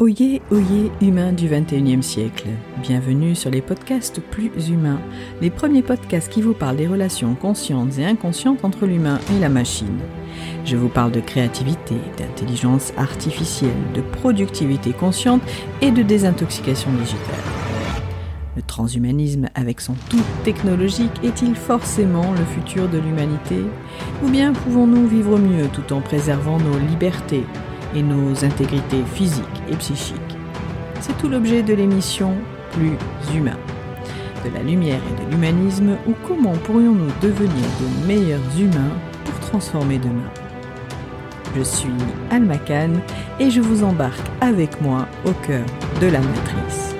Oyez, oyez, humains du 21e siècle. Bienvenue sur les podcasts plus humains, les premiers podcasts qui vous parlent des relations conscientes et inconscientes entre l'humain et la machine. Je vous parle de créativité, d'intelligence artificielle, de productivité consciente et de désintoxication digitale. Le transhumanisme avec son tout technologique est-il forcément le futur de l'humanité? Ou bien pouvons-nous vivre mieux tout en préservant nos libertés? Et nos intégrités physiques et psychiques. C'est tout l'objet de l'émission Plus humain. De la lumière et de l'humanisme ou comment pourrions-nous devenir de meilleurs humains pour transformer demain? Je suis Alma Khan et je vous embarque avec moi au cœur de la matrice.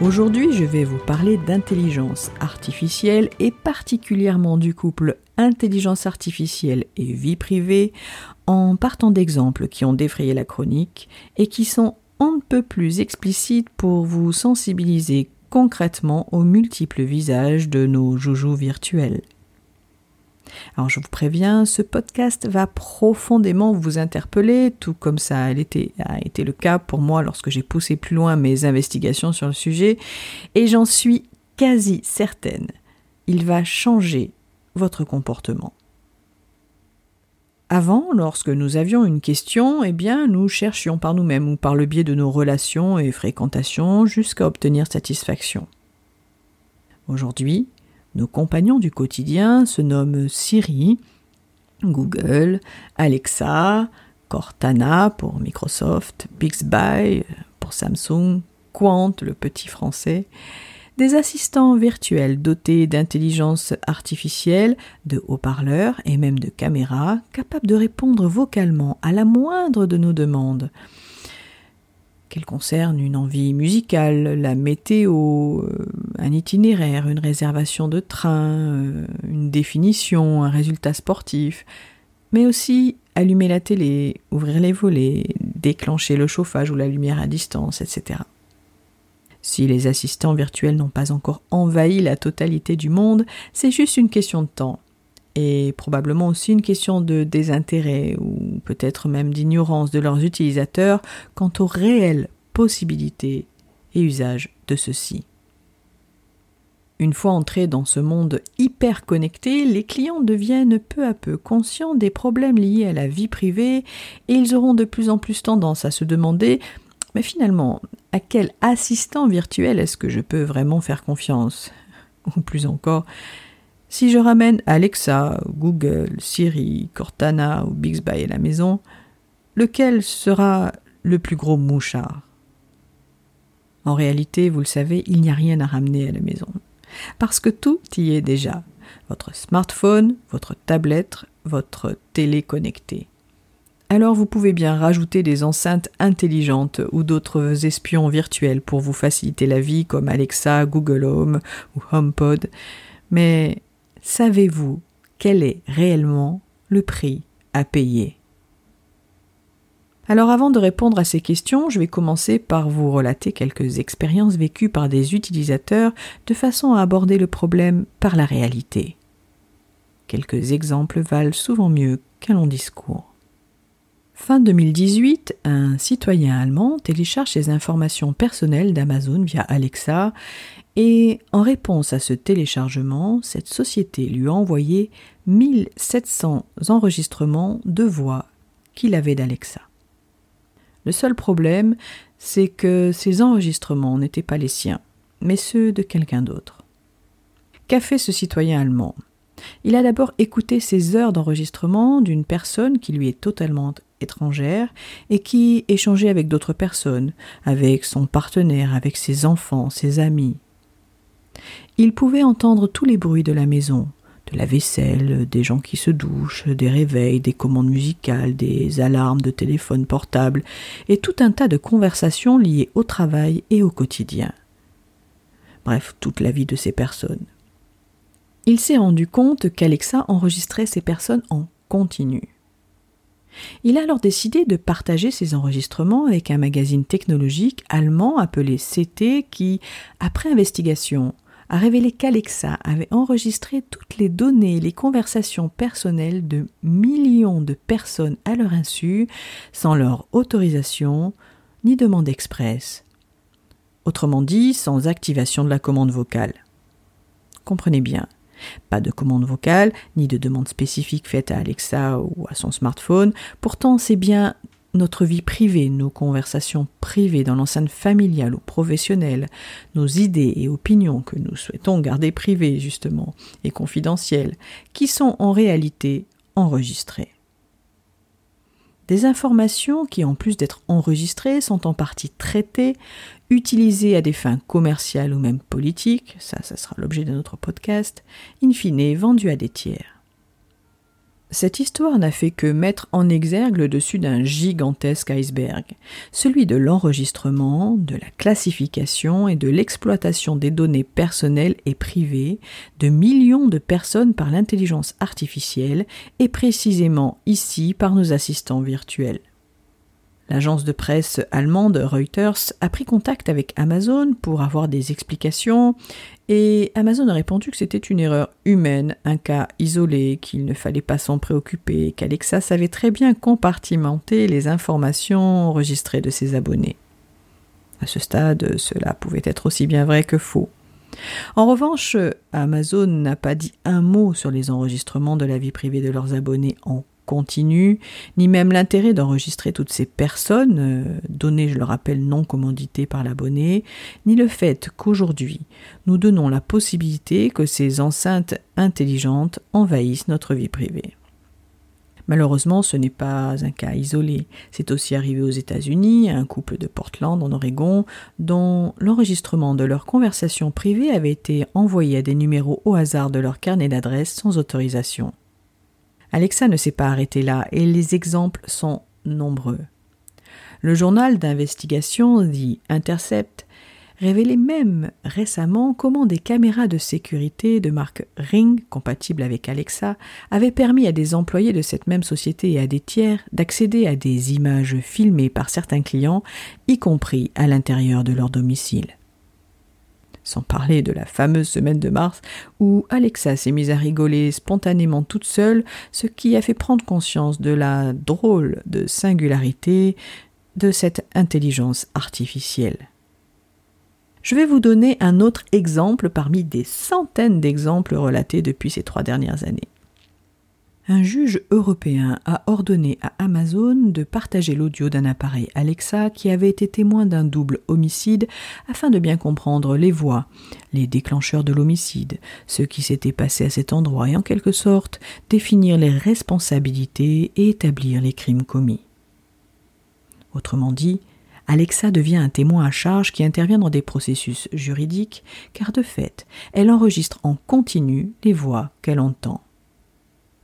Aujourd'hui, je vais vous parler d'intelligence artificielle et particulièrement du couple intelligence artificielle et vie privée en partant d'exemples qui ont défrayé la chronique et qui sont un peu plus explicites pour vous sensibiliser concrètement aux multiples visages de nos joujoux virtuels. Alors je vous préviens, ce podcast va profondément vous interpeller, tout comme ça a été, a été le cas pour moi lorsque j'ai poussé plus loin mes investigations sur le sujet, et j'en suis quasi certaine, il va changer votre comportement. Avant, lorsque nous avions une question, eh bien, nous cherchions par nous-mêmes ou par le biais de nos relations et fréquentations jusqu'à obtenir satisfaction. Aujourd'hui, nos compagnons du quotidien se nomment Siri, Google, Alexa, Cortana pour Microsoft, Bixby pour Samsung, Quant, le petit français, des assistants virtuels dotés d'intelligence artificielle, de haut-parleurs et même de caméras, capables de répondre vocalement à la moindre de nos demandes, qu'elle concerne une envie musicale, la météo, euh, un itinéraire, une réservation de train, euh, une définition, un résultat sportif, mais aussi allumer la télé, ouvrir les volets, déclencher le chauffage ou la lumière à distance, etc. Si les assistants virtuels n'ont pas encore envahi la totalité du monde, c'est juste une question de temps et probablement aussi une question de désintérêt ou peut-être même d'ignorance de leurs utilisateurs quant aux réelles possibilités et usages de ceux-ci. Une fois entrés dans ce monde hyper connecté, les clients deviennent peu à peu conscients des problèmes liés à la vie privée et ils auront de plus en plus tendance à se demander mais finalement, à quel assistant virtuel est-ce que je peux vraiment faire confiance? Ou plus encore, si je ramène Alexa, Google, Siri, Cortana ou Bixby à la maison, lequel sera le plus gros mouchard? En réalité, vous le savez, il n'y a rien à ramener à la maison. Parce que tout y est déjà. Votre smartphone, votre tablette, votre télé connectée. Alors vous pouvez bien rajouter des enceintes intelligentes ou d'autres espions virtuels pour vous faciliter la vie comme Alexa, Google Home ou HomePod. Mais savez-vous quel est réellement le prix à payer? Alors avant de répondre à ces questions, je vais commencer par vous relater quelques expériences vécues par des utilisateurs de façon à aborder le problème par la réalité. Quelques exemples valent souvent mieux qu'un long discours. Fin 2018, un citoyen allemand télécharge ses informations personnelles d'Amazon via Alexa et en réponse à ce téléchargement, cette société lui a envoyé 1700 enregistrements de voix qu'il avait d'Alexa. Le seul problème, c'est que ces enregistrements n'étaient pas les siens, mais ceux de quelqu'un d'autre. Qu'a fait ce citoyen allemand? Il a d'abord écouté ces heures d'enregistrement d'une personne qui lui est totalement et qui échangeait avec d'autres personnes, avec son partenaire, avec ses enfants, ses amis, il pouvait entendre tous les bruits de la maison, de la vaisselle, des gens qui se douchent, des réveils, des commandes musicales, des alarmes de téléphone portable, et tout un tas de conversations liées au travail et au quotidien. Bref, toute la vie de ces personnes. Il s'est rendu compte qu'Alexa enregistrait ces personnes en continu. Il a alors décidé de partager ses enregistrements avec un magazine technologique allemand appelé CT qui, après investigation, a révélé qu'Alexa avait enregistré toutes les données et les conversations personnelles de millions de personnes à leur insu, sans leur autorisation ni demande expresse. Autrement dit, sans activation de la commande vocale. Comprenez bien, pas de commande vocale, ni de demande spécifique faite à Alexa ou à son smartphone, pourtant c'est bien notre vie privée, nos conversations privées dans l'enceinte familiale ou professionnelle, nos idées et opinions que nous souhaitons garder privées justement et confidentielles, qui sont en réalité enregistrées. Des informations qui, en plus d'être enregistrées, sont en partie traitées, utilisées à des fins commerciales ou même politiques, ça, ça sera l'objet de notre podcast, in fine vendues à des tiers. Cette histoire n'a fait que mettre en exergue le dessus d'un gigantesque iceberg, celui de l'enregistrement, de la classification et de l'exploitation des données personnelles et privées de millions de personnes par l'intelligence artificielle et précisément ici par nos assistants virtuels. L'agence de presse allemande Reuters a pris contact avec Amazon pour avoir des explications et Amazon a répondu que c'était une erreur humaine, un cas isolé, qu'il ne fallait pas s'en préoccuper, qu'Alexa savait très bien compartimenter les informations enregistrées de ses abonnés. À ce stade, cela pouvait être aussi bien vrai que faux. En revanche, Amazon n'a pas dit un mot sur les enregistrements de la vie privée de leurs abonnés en ni même l'intérêt d'enregistrer toutes ces personnes, euh, données, je le rappelle, non commanditées par l'abonné, ni le fait qu'aujourd'hui, nous donnons la possibilité que ces enceintes intelligentes envahissent notre vie privée. Malheureusement, ce n'est pas un cas isolé. C'est aussi arrivé aux États-Unis, à un couple de Portland, en Oregon, dont l'enregistrement de leurs conversations privées avait été envoyé à des numéros au hasard de leur carnet d'adresses sans autorisation. Alexa ne s'est pas arrêté là, et les exemples sont nombreux. Le journal d'investigation The Intercept révélait même récemment comment des caméras de sécurité de marque Ring, compatibles avec Alexa, avaient permis à des employés de cette même société et à des tiers d'accéder à des images filmées par certains clients, y compris à l'intérieur de leur domicile sans parler de la fameuse semaine de mars où Alexa s'est mise à rigoler spontanément toute seule, ce qui a fait prendre conscience de la drôle de singularité de cette intelligence artificielle. Je vais vous donner un autre exemple parmi des centaines d'exemples relatés depuis ces trois dernières années un juge européen a ordonné à Amazon de partager l'audio d'un appareil Alexa qui avait été témoin d'un double homicide afin de bien comprendre les voies, les déclencheurs de l'homicide, ce qui s'était passé à cet endroit et en quelque sorte définir les responsabilités et établir les crimes commis. Autrement dit, Alexa devient un témoin à charge qui intervient dans des processus juridiques, car de fait, elle enregistre en continu les voix qu'elle entend.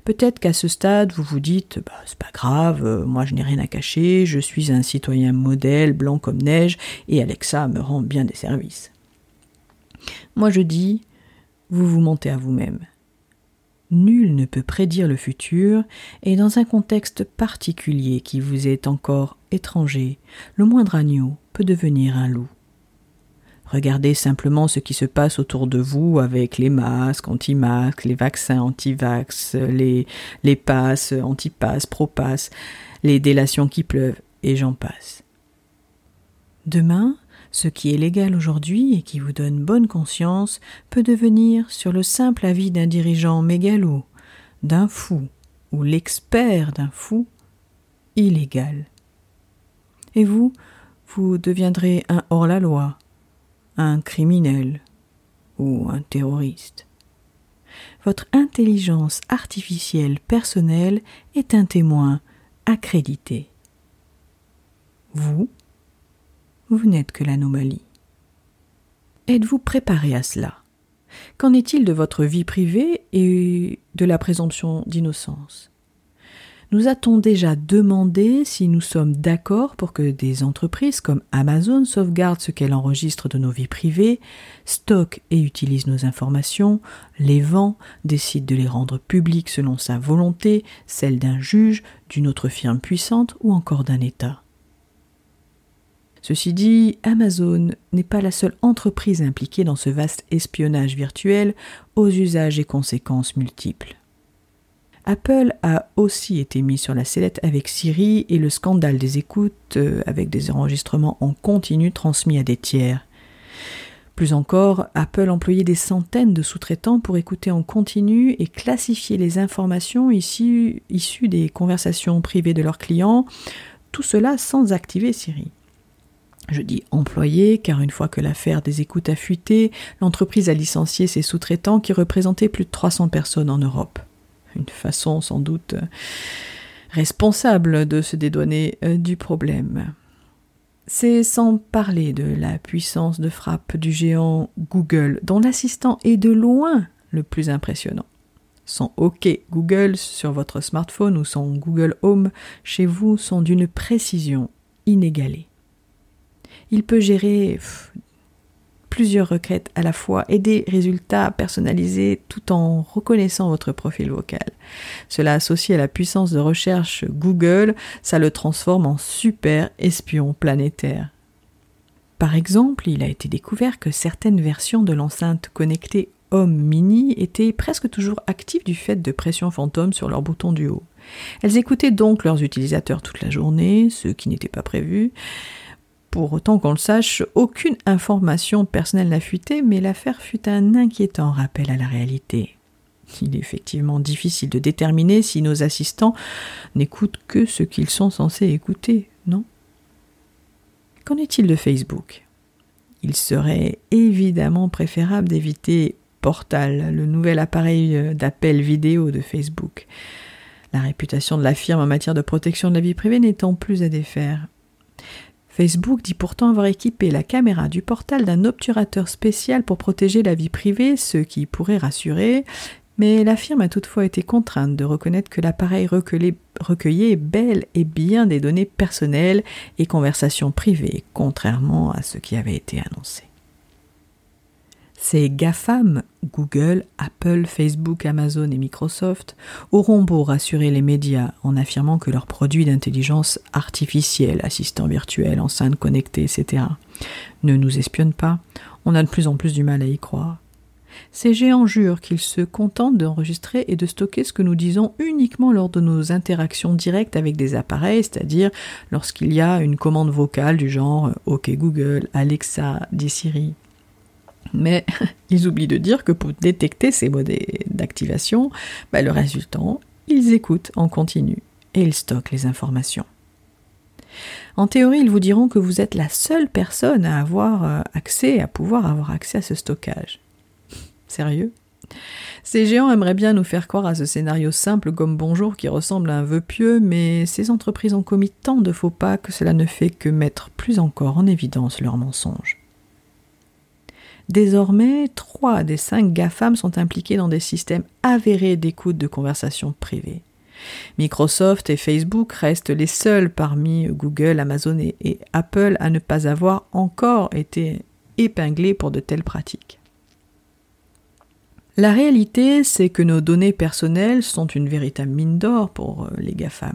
Peut-être qu'à ce stade, vous vous dites, bah, c'est pas grave, euh, moi je n'ai rien à cacher, je suis un citoyen modèle, blanc comme neige, et Alexa me rend bien des services. Moi je dis, vous vous mentez à vous-même. Nul ne peut prédire le futur, et dans un contexte particulier qui vous est encore étranger, le moindre agneau peut devenir un loup. Regardez simplement ce qui se passe autour de vous avec les masques, anti-masques, les vaccins anti-vax, les, les passes, anti-passes, pro-passes, les délations qui pleuvent, et j'en passe. Demain, ce qui est légal aujourd'hui et qui vous donne bonne conscience peut devenir, sur le simple avis d'un dirigeant mégalo, d'un fou ou l'expert d'un fou, illégal. Et vous, vous deviendrez un hors-la-loi, un criminel ou un terroriste. Votre intelligence artificielle personnelle est un témoin accrédité. Vous, vous n'êtes que l'anomalie. Êtes-vous préparé à cela? Qu'en est-il de votre vie privée et de la présomption d'innocence? Nous a-t-on déjà demandé si nous sommes d'accord pour que des entreprises comme Amazon sauvegardent ce qu'elle enregistre de nos vies privées, stockent et utilisent nos informations, les vend, décide de les rendre publiques selon sa volonté, celle d'un juge, d'une autre firme puissante ou encore d'un État? Ceci dit, Amazon n'est pas la seule entreprise impliquée dans ce vaste espionnage virtuel aux usages et conséquences multiples. Apple a aussi été mis sur la sellette avec Siri et le scandale des écoutes euh, avec des enregistrements en continu transmis à des tiers. Plus encore, Apple employait des centaines de sous-traitants pour écouter en continu et classifier les informations issues, issues des conversations privées de leurs clients, tout cela sans activer Siri. Je dis employé, car une fois que l'affaire des écoutes a fuité, l'entreprise a licencié ses sous-traitants qui représentaient plus de 300 personnes en Europe. Une façon sans doute responsable de se dédouaner euh, du problème. C'est sans parler de la puissance de frappe du géant Google, dont l'assistant est de loin le plus impressionnant. Son OK Google sur votre smartphone ou son Google Home chez vous sont d'une précision inégalée. Il peut gérer plusieurs requêtes à la fois et des résultats personnalisés tout en reconnaissant votre profil vocal. Cela associé à la puissance de recherche Google, ça le transforme en super espion planétaire. Par exemple, il a été découvert que certaines versions de l'enceinte connectée Home Mini étaient presque toujours actives du fait de pressions fantômes sur leur bouton du haut. Elles écoutaient donc leurs utilisateurs toute la journée, ce qui n'était pas prévu, pour autant qu'on le sache, aucune information personnelle n'a fuité, mais l'affaire fut un inquiétant rappel à la réalité. Il est effectivement difficile de déterminer si nos assistants n'écoutent que ce qu'ils sont censés écouter, non? Qu'en est-il de Facebook? Il serait évidemment préférable d'éviter Portal, le nouvel appareil d'appel vidéo de Facebook. La réputation de la firme en matière de protection de la vie privée n'étant plus à défaire. Facebook dit pourtant avoir équipé la caméra du portal d'un obturateur spécial pour protéger la vie privée, ce qui pourrait rassurer, mais la firme a toutefois été contrainte de reconnaître que l'appareil recueillait bel et bien des données personnelles et conversations privées, contrairement à ce qui avait été annoncé. Ces GAFAM, Google, Apple, Facebook, Amazon et Microsoft, auront beau rassurer les médias en affirmant que leurs produits d'intelligence artificielle, assistants virtuels, enceintes connectées, etc., ne nous espionnent pas, on a de plus en plus du mal à y croire. Ces géants jurent qu'ils se contentent d'enregistrer et de stocker ce que nous disons uniquement lors de nos interactions directes avec des appareils, c'est-à-dire lorsqu'il y a une commande vocale du genre OK Google, Alexa, dit Siri. Mais ils oublient de dire que pour détecter ces modes d'activation, bah, le résultant, ils écoutent en continu et ils stockent les informations. En théorie, ils vous diront que vous êtes la seule personne à avoir euh, accès, à pouvoir avoir accès à ce stockage. Sérieux? Ces géants aimeraient bien nous faire croire à ce scénario simple comme bonjour qui ressemble à un vœu pieux, mais ces entreprises ont commis tant de faux pas que cela ne fait que mettre plus encore en évidence leurs mensonges. Désormais, trois des cinq GAFAM sont impliqués dans des systèmes avérés d'écoute de conversations privées. Microsoft et Facebook restent les seuls parmi Google, Amazon et Apple à ne pas avoir encore été épinglés pour de telles pratiques. La réalité, c'est que nos données personnelles sont une véritable mine d'or pour euh, les GAFAM.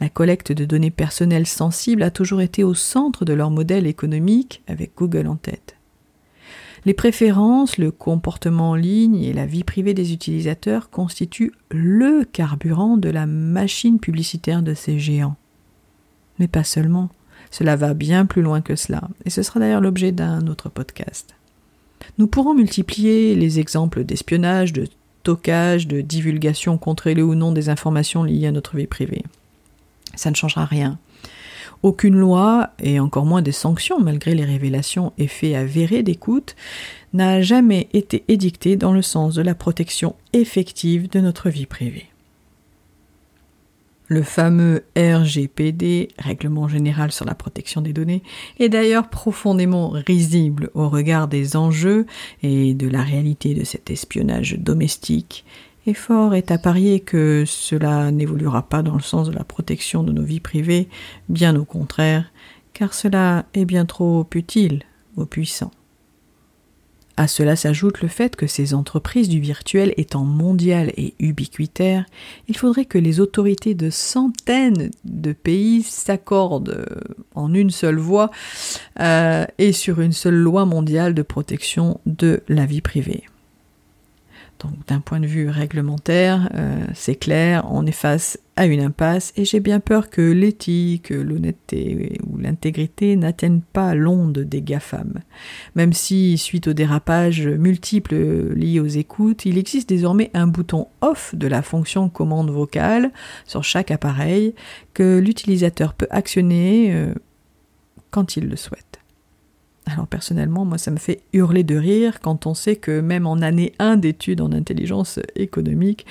La collecte de données personnelles sensibles a toujours été au centre de leur modèle économique, avec Google en tête. Les préférences, le comportement en ligne et la vie privée des utilisateurs constituent le carburant de la machine publicitaire de ces géants. Mais pas seulement, cela va bien plus loin que cela, et ce sera d'ailleurs l'objet d'un autre podcast. Nous pourrons multiplier les exemples d'espionnage, de stockage, de divulgation contrôlée ou non des informations liées à notre vie privée. Ça ne changera rien. Aucune loi, et encore moins des sanctions, malgré les révélations et faits avérés d'écoute, n'a jamais été édictée dans le sens de la protection effective de notre vie privée. Le fameux RGPD, Règlement général sur la protection des données, est d'ailleurs profondément risible au regard des enjeux et de la réalité de cet espionnage domestique et fort est à parier que cela n'évoluera pas dans le sens de la protection de nos vies privées, bien au contraire, car cela est bien trop utile aux puissants. À cela s'ajoute le fait que ces entreprises du virtuel étant mondiales et ubiquitaires, il faudrait que les autorités de centaines de pays s'accordent en une seule voix euh, et sur une seule loi mondiale de protection de la vie privée. D'un point de vue réglementaire, euh, c'est clair, on est face à une impasse et j'ai bien peur que l'éthique, l'honnêteté ou l'intégrité n'atteignent pas l'onde des GAFAM. Même si, suite aux dérapages multiples liés aux écoutes, il existe désormais un bouton off de la fonction commande vocale sur chaque appareil que l'utilisateur peut actionner euh, quand il le souhaite. Alors personnellement, moi, ça me fait hurler de rire quand on sait que même en année 1 d'études en intelligence économique,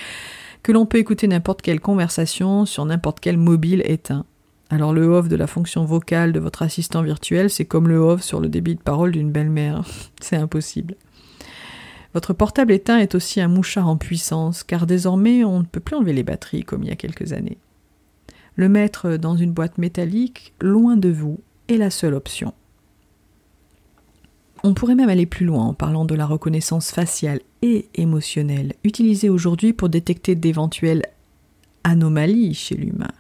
que l'on peut écouter n'importe quelle conversation sur n'importe quel mobile éteint. Alors le off de la fonction vocale de votre assistant virtuel, c'est comme le off sur le débit de parole d'une belle-mère. c'est impossible. Votre portable éteint est aussi un mouchard en puissance, car désormais on ne peut plus enlever les batteries comme il y a quelques années. Le mettre dans une boîte métallique, loin de vous, est la seule option. On pourrait même aller plus loin en parlant de la reconnaissance faciale et émotionnelle, utilisée aujourd'hui pour détecter d'éventuelles anomalies chez l'humain.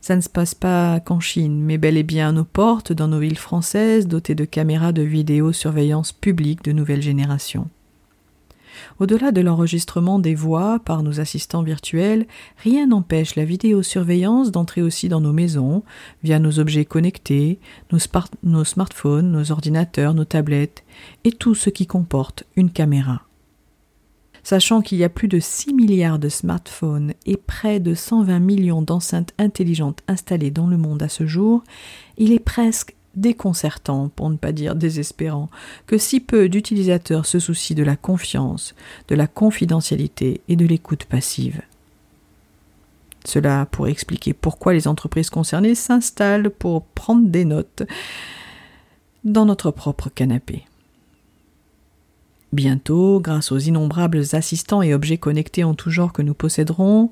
Ça ne se passe pas qu'en Chine, mais bel et bien à nos portes, dans nos villes françaises, dotées de caméras de vidéosurveillance publique de nouvelle génération. Au-delà de l'enregistrement des voix par nos assistants virtuels, rien n'empêche la vidéosurveillance d'entrer aussi dans nos maisons, via nos objets connectés, nos, smartphones, nos ordinateurs, nos tablettes, et tout ce qui comporte une caméra. Sachant qu'il y a plus de 6 milliards de smartphones et près de 120 millions d'enceintes intelligentes installées dans le monde à ce jour, il est presque déconcertant, pour ne pas dire désespérant, que si peu d'utilisateurs se soucient de la confiance, de la confidentialité et de l'écoute passive. Cela pourrait expliquer pourquoi les entreprises concernées s'installent pour prendre des notes dans notre propre canapé. Bientôt, grâce aux innombrables assistants et objets connectés en tout genre que nous posséderons,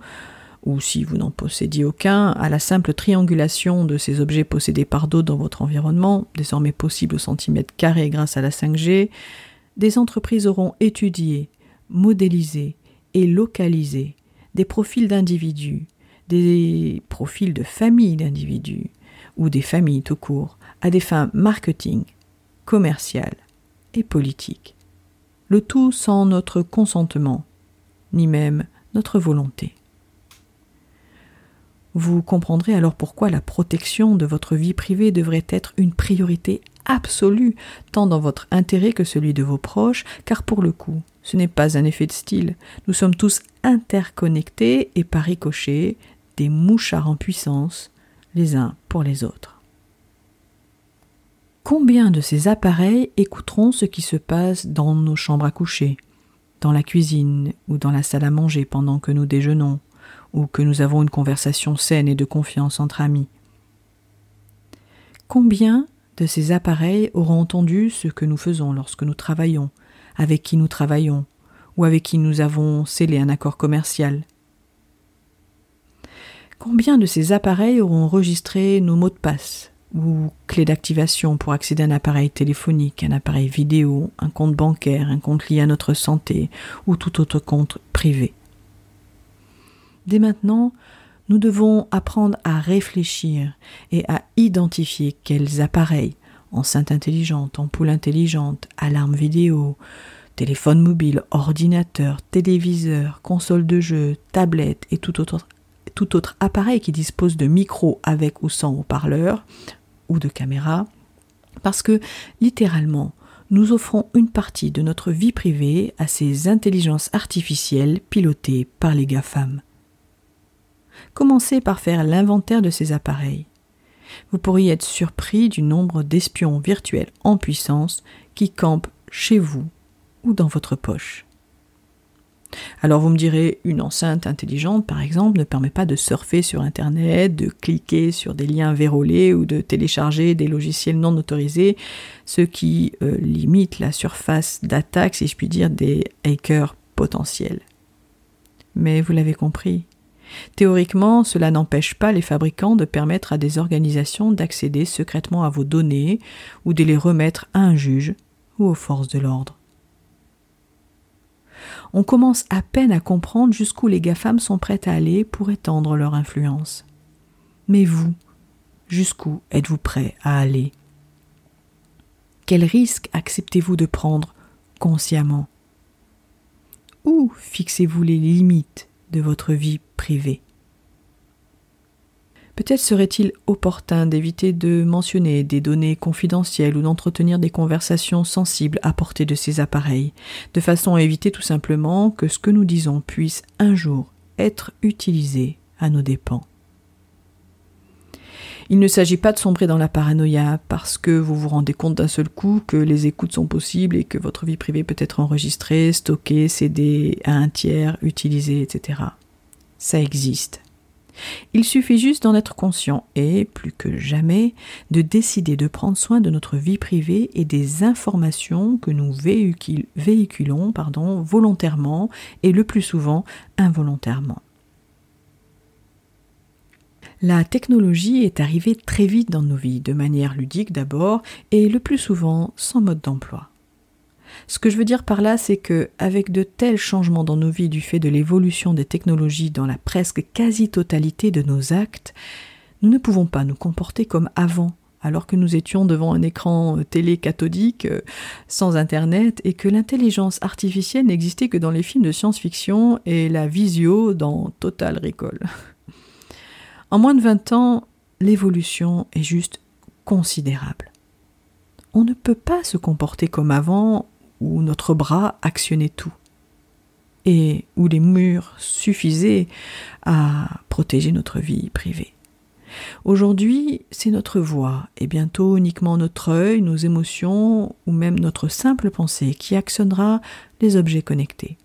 ou si vous n'en possédiez aucun, à la simple triangulation de ces objets possédés par d'autres dans votre environnement, désormais possible au centimètre carré grâce à la 5G, des entreprises auront étudié, modélisé et localisé des profils d'individus, des profils de familles d'individus, ou des familles tout court, à des fins marketing, commerciales et politiques. Le tout sans notre consentement, ni même notre volonté. Vous comprendrez alors pourquoi la protection de votre vie privée devrait être une priorité absolue, tant dans votre intérêt que celui de vos proches, car pour le coup, ce n'est pas un effet de style. Nous sommes tous interconnectés et par ricochet, des mouchards en puissance, les uns pour les autres. Combien de ces appareils écouteront ce qui se passe dans nos chambres à coucher, dans la cuisine ou dans la salle à manger pendant que nous déjeunons, ou que nous avons une conversation saine et de confiance entre amis. Combien de ces appareils auront entendu ce que nous faisons lorsque nous travaillons, avec qui nous travaillons, ou avec qui nous avons scellé un accord commercial? Combien de ces appareils auront enregistré nos mots de passe ou clés d'activation pour accéder à un appareil téléphonique, un appareil vidéo, un compte bancaire, un compte lié à notre santé ou tout autre compte privé? Dès maintenant, nous devons apprendre à réfléchir et à identifier quels appareils, enceintes intelligentes, ampoules intelligentes, alarmes vidéo, téléphone mobile, ordinateur, téléviseur, console de jeu, tablette et tout autre, appareil qui dispose de micro avec ou sans haut-parleur ou de caméra, parce que littéralement, nous offrons une partie de notre vie privée à ces intelligences artificielles pilotées par les GAFAM. Commencez par faire l'inventaire de ces appareils. Vous pourriez être surpris du nombre d'espions virtuels en puissance qui campent chez vous ou dans votre poche. Alors vous me direz, une enceinte intelligente, par exemple, ne permet pas de surfer sur Internet, de cliquer sur des liens vérolés ou de télécharger des logiciels non autorisés, ce qui euh, limite la surface d'attaque, si je puis dire, des hackers potentiels. Mais vous l'avez compris, Théoriquement, cela n'empêche pas les fabricants de permettre à des organisations d'accéder secrètement à vos données ou de les remettre à un juge ou aux forces de l'ordre. On commence à peine à comprendre jusqu'où les GAFAM sont prêtes à aller pour étendre leur influence. Mais vous, jusqu'où êtes-vous prêt à aller? Quels risques acceptez-vous de prendre consciemment? Où fixez-vous les limites? De votre vie privée Peut-être serait-il opportun d'éviter de mentionner des données confidentielles ou d'entretenir des conversations sensibles à portée de ces appareils, de façon à éviter tout simplement que ce que nous disons puisse un jour être utilisé à nos dépens. Il ne s'agit pas de sombrer dans la paranoïa parce que vous vous rendez compte d'un seul coup que les écoutes sont possibles et que votre vie privée peut être enregistrée, stockée, cédée à un tiers, utilisée, etc. Ça existe. Il suffit juste d'en être conscient et, plus que jamais, de décider de prendre soin de notre vie privée et des informations que nous véhiculons volontairement et le plus souvent involontairement. La technologie est arrivée très vite dans nos vies, de manière ludique d'abord, et le plus souvent sans mode d'emploi. Ce que je veux dire par là, c'est que, avec de tels changements dans nos vies du fait de l'évolution des technologies dans la presque quasi-totalité de nos actes, nous ne pouvons pas nous comporter comme avant, alors que nous étions devant un écran euh, télé cathodique, euh, sans Internet, et que l'intelligence artificielle n'existait que dans les films de science-fiction et la visio dans Total Recall. En moins de 20 ans, l'évolution est juste considérable. On ne peut pas se comporter comme avant où notre bras actionnait tout et où les murs suffisaient à protéger notre vie privée. Aujourd'hui, c'est notre voix et bientôt uniquement notre œil, nos émotions ou même notre simple pensée qui actionnera les objets connectés.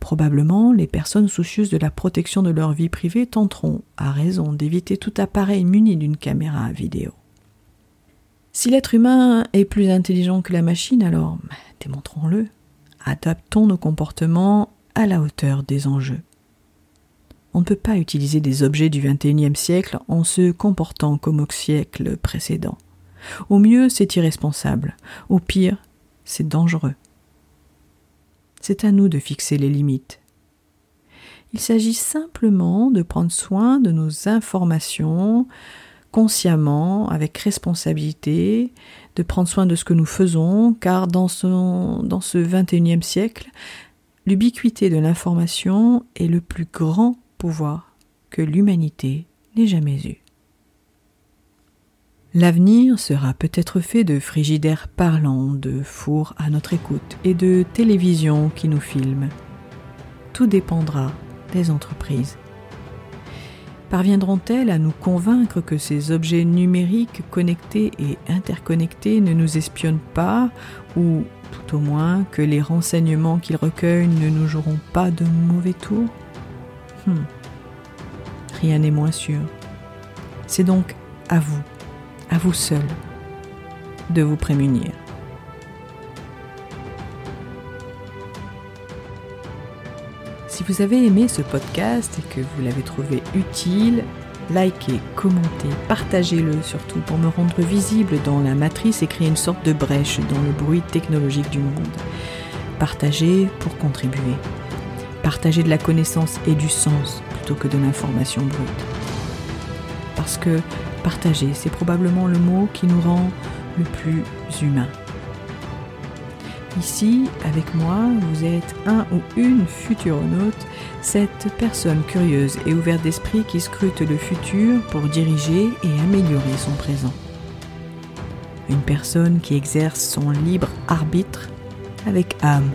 Probablement, les personnes soucieuses de la protection de leur vie privée tenteront, à raison, d'éviter tout appareil muni d'une caméra vidéo. Si l'être humain est plus intelligent que la machine, alors démontrons-le. Adaptons nos comportements à la hauteur des enjeux. On ne peut pas utiliser des objets du XXIe siècle en se comportant comme au siècle précédent. Au mieux, c'est irresponsable. Au pire, c'est dangereux. C'est à nous de fixer les limites. Il s'agit simplement de prendre soin de nos informations, consciemment, avec responsabilité, de prendre soin de ce que nous faisons, car dans ce, dans ce 21e siècle, l'ubiquité de l'information est le plus grand pouvoir que l'humanité n'ait jamais eu. L'avenir sera peut-être fait de frigidaires parlants, de fours à notre écoute et de télévisions qui nous filment. Tout dépendra des entreprises Parviendront-elles à nous convaincre que ces objets numériques connectés et interconnectés ne nous espionnent pas, ou tout au moins que les renseignements qu'ils recueillent ne nous joueront pas de mauvais tours? Hmm. Rien n'est moins sûr. C'est donc à vous, à vous seul, de vous prémunir. Si vous avez aimé ce podcast et que vous l'avez trouvé utile, likez, commentez, partagez-le surtout pour me rendre visible dans la matrice et créer une sorte de brèche dans le bruit technologique du monde. Partagez pour contribuer. Partagez de la connaissance et du sens plutôt que de l'information brute. Parce que partager, c'est probablement le mot qui nous rend le plus humain. Ici, avec moi, vous êtes un ou une futuronaute, cette personne curieuse et ouverte d'esprit qui scrute le futur pour diriger et améliorer son présent. Une personne qui exerce son libre arbitre avec âme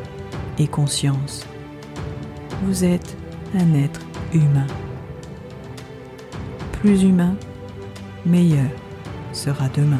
et conscience. Vous êtes un être humain. Plus humain, meilleur sera demain.